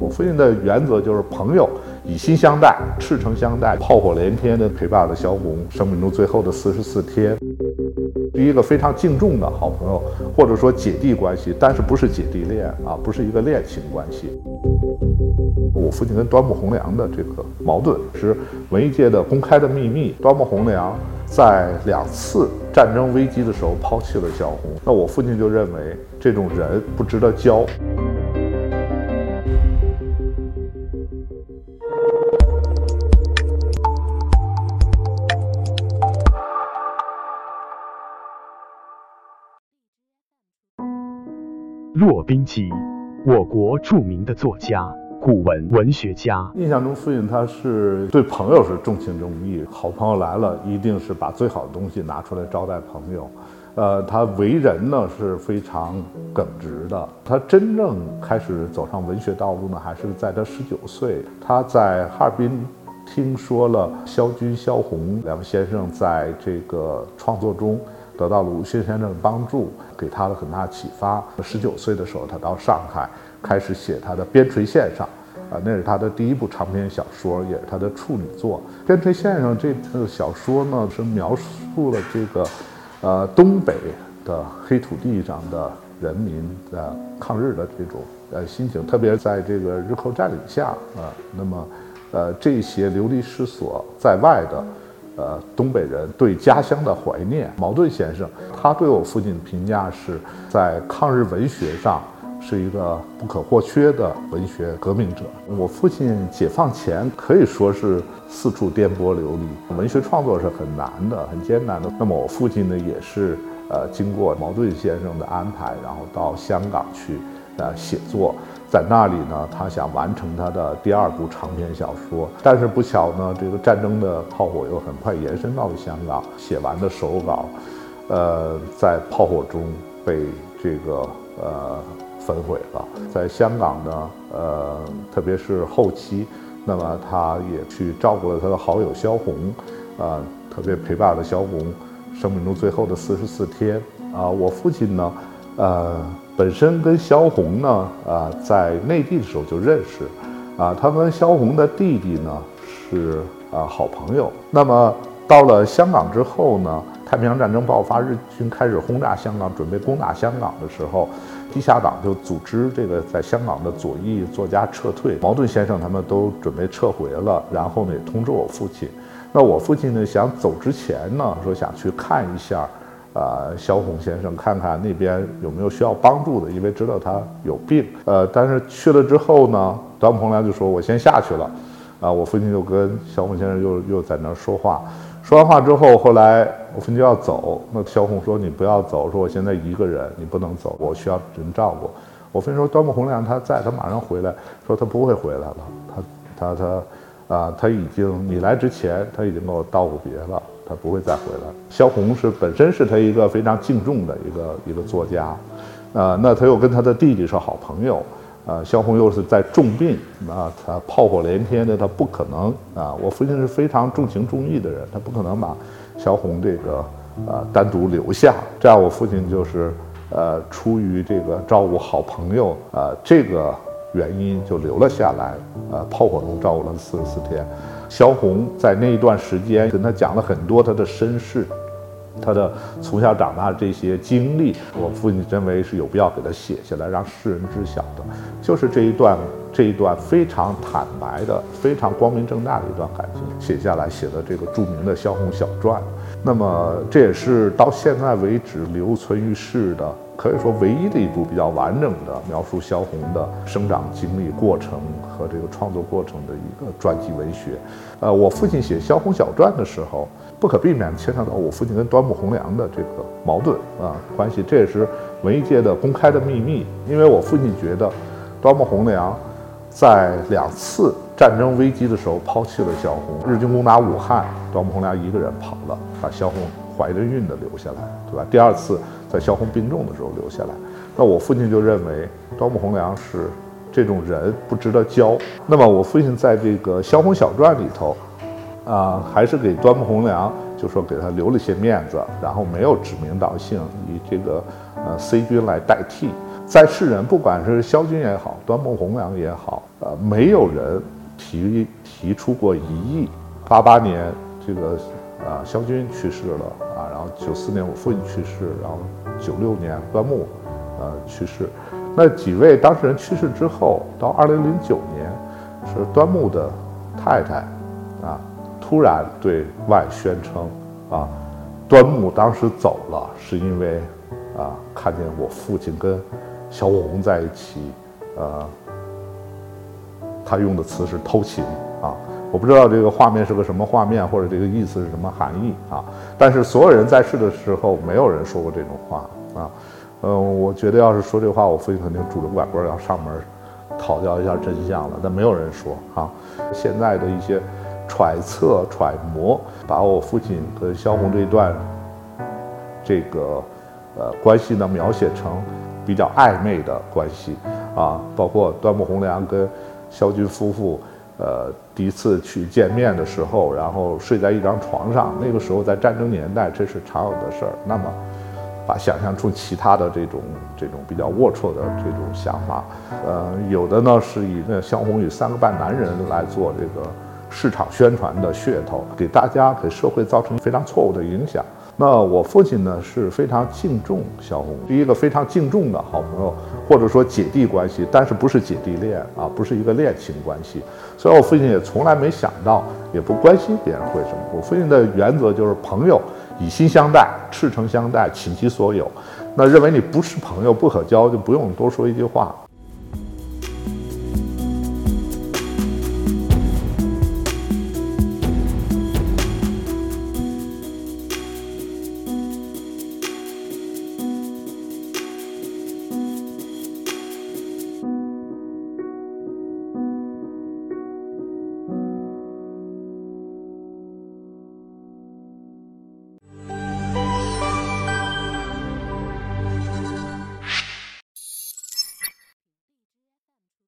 我父亲的原则就是朋友以心相待，赤诚相待，炮火连天的陪伴了萧红生命中最后的四十四天，是一个非常敬重的好朋友，或者说姐弟关系，但是不是姐弟恋啊，不是一个恋情关系。我父亲跟端木蕻良的这个矛盾是文艺界的公开的秘密。端木蕻良在两次战争危机的时候抛弃了萧红，那我父亲就认为这种人不值得交。骆宾基，我国著名的作家、古文文学家。印象中，父亲他是对朋友是重情重义，好朋友来了，一定是把最好的东西拿出来招待朋友。呃，他为人呢是非常耿直的。他真正开始走上文学道路呢，还是在他十九岁，他在哈尔滨听说了萧军、萧红两位先生在这个创作中。得到了鲁迅先生的帮助，给他了很大启发。十九岁的时候，他到上海开始写他的《边陲线上》，啊，那是他的第一部长篇小说，也是他的处女作。《边陲线上》这个小说呢，是描述了这个，呃，东北的黑土地上的人民的抗日的这种呃心情，特别在这个日寇占领下啊，那么，呃，这些流离失所在外的。呃，东北人对家乡的怀念。茅盾先生，他对我父亲的评价是在抗日文学上是一个不可或缺的文学革命者。我父亲解放前可以说是四处颠簸流离，文学创作是很难的、很艰难的。那么我父亲呢，也是呃经过茅盾先生的安排，然后到香港去呃写作。在那里呢，他想完成他的第二部长篇小说，但是不巧呢，这个战争的炮火又很快延伸到了香港。写完的手稿，呃，在炮火中被这个呃焚毁了。在香港呢，呃，特别是后期，那么他也去照顾了他的好友萧红，啊，特别陪伴了萧红生命中最后的四十四天。啊，我父亲呢，呃。本身跟萧红呢，啊，在内地的时候就认识，啊，他跟萧红的弟弟呢是啊好朋友。那么到了香港之后呢，太平洋战争爆发，日军开始轰炸香港，准备攻打香港的时候，地下党就组织这个在香港的左翼作家撤退。茅盾先生他们都准备撤回了，然后呢也通知我父亲。那我父亲呢想走之前呢，说想去看一下。啊，萧红先生，看看那边有没有需要帮助的，因为知道他有病。呃，但是去了之后呢，端木蕻良就说：“我先下去了。”啊，我父亲就跟萧红先生又又在那儿说话。说完话之后，后来我父亲就要走，那萧红说：“你不要走，说我现在一个人，你不能走，我需要人照顾。”我父亲说：“端木蕻良他在，他马上回来。”说他不会回来了，他他他啊，他已经你来之前他已经跟我道过别了。他不会再回来。萧红是本身是他一个非常敬重的一个一个作家，啊，那他又跟他的弟弟是好朋友，啊，萧红又是在重病，啊，他炮火连天的，他不可能啊。我父亲是非常重情重义的人，他不可能把萧红这个啊单独留下。这样，我父亲就是呃出于这个照顾好朋友啊这个原因就留了下来，呃，炮火中照顾了四十四天。萧红在那一段时间跟他讲了很多他的身世，他的从小长大的这些经历，我父亲认为是有必要给他写下来，让世人知晓的，就是这一段这一段非常坦白的、非常光明正大的一段感情，写下来写的这个著名的《萧红小传》。那么这也是到现在为止留存于世的。可以说唯一的一部比较完整的描述萧红的生长经历过程和这个创作过程的一个传记文学。呃，我父亲写《萧红小传》的时候，不可避免牵扯到我父亲跟端木蕻良的这个矛盾啊关系，这也是文艺界的公开的秘密。因为我父亲觉得，端木蕻良在两次战争危机的时候抛弃了萧红，日军攻打武汉，端木蕻良一个人跑了，把萧红怀着孕的留下来，对吧？第二次。在萧红病重的时候留下来，那我父亲就认为端木蕻良是这种人不值得交。那么我父亲在这个《萧红小传》里头，啊，还是给端木蕻良就说给他留了些面子，然后没有指名道姓，以这个呃 C 君来代替。在世人，不管是萧军也好，端木蕻良也好，呃，没有人提提出过异议。八八年，这个啊，萧军去世了啊，然后九四年我父亲去世，然后九六年端木呃去世。那几位当事人去世之后，到二零零九年，是端木的太太啊，突然对外宣称啊，端木当时走了是因为啊，看见我父亲跟小红在一起，呃，他用的词是偷情啊，我不知道这个画面是个什么画面，或者这个意思是什么含义啊。但是所有人在世的时候，没有人说过这种话啊。嗯，我觉得要是说这话，我父亲肯定拄着拐棍要上门讨教一下真相了。但没有人说啊。现在的一些揣测、揣摩，把我父亲跟萧红这一段这个呃关系呢描写成比较暧昧的关系啊。包括端木蕻良跟萧军夫妇呃第一次去见面的时候，然后睡在一张床上。那个时候在战争年代，这是常有的事儿。那么。把想象出其他的这种这种比较龌龊的这种想法，呃，有的呢是以那萧红与三个半男人来做这个市场宣传的噱头，给大家给社会造成非常错误的影响。那我父亲呢是非常敬重萧红，是一个非常敬重的好朋友，或者说姐弟关系，但是不是姐弟恋啊，不是一个恋情关系。所以我父亲也从来没想到，也不关心别人会什么。我父亲的原则就是朋友。以心相待，赤诚相待，倾其所有。那认为你不是朋友，不可交，就不用多说一句话。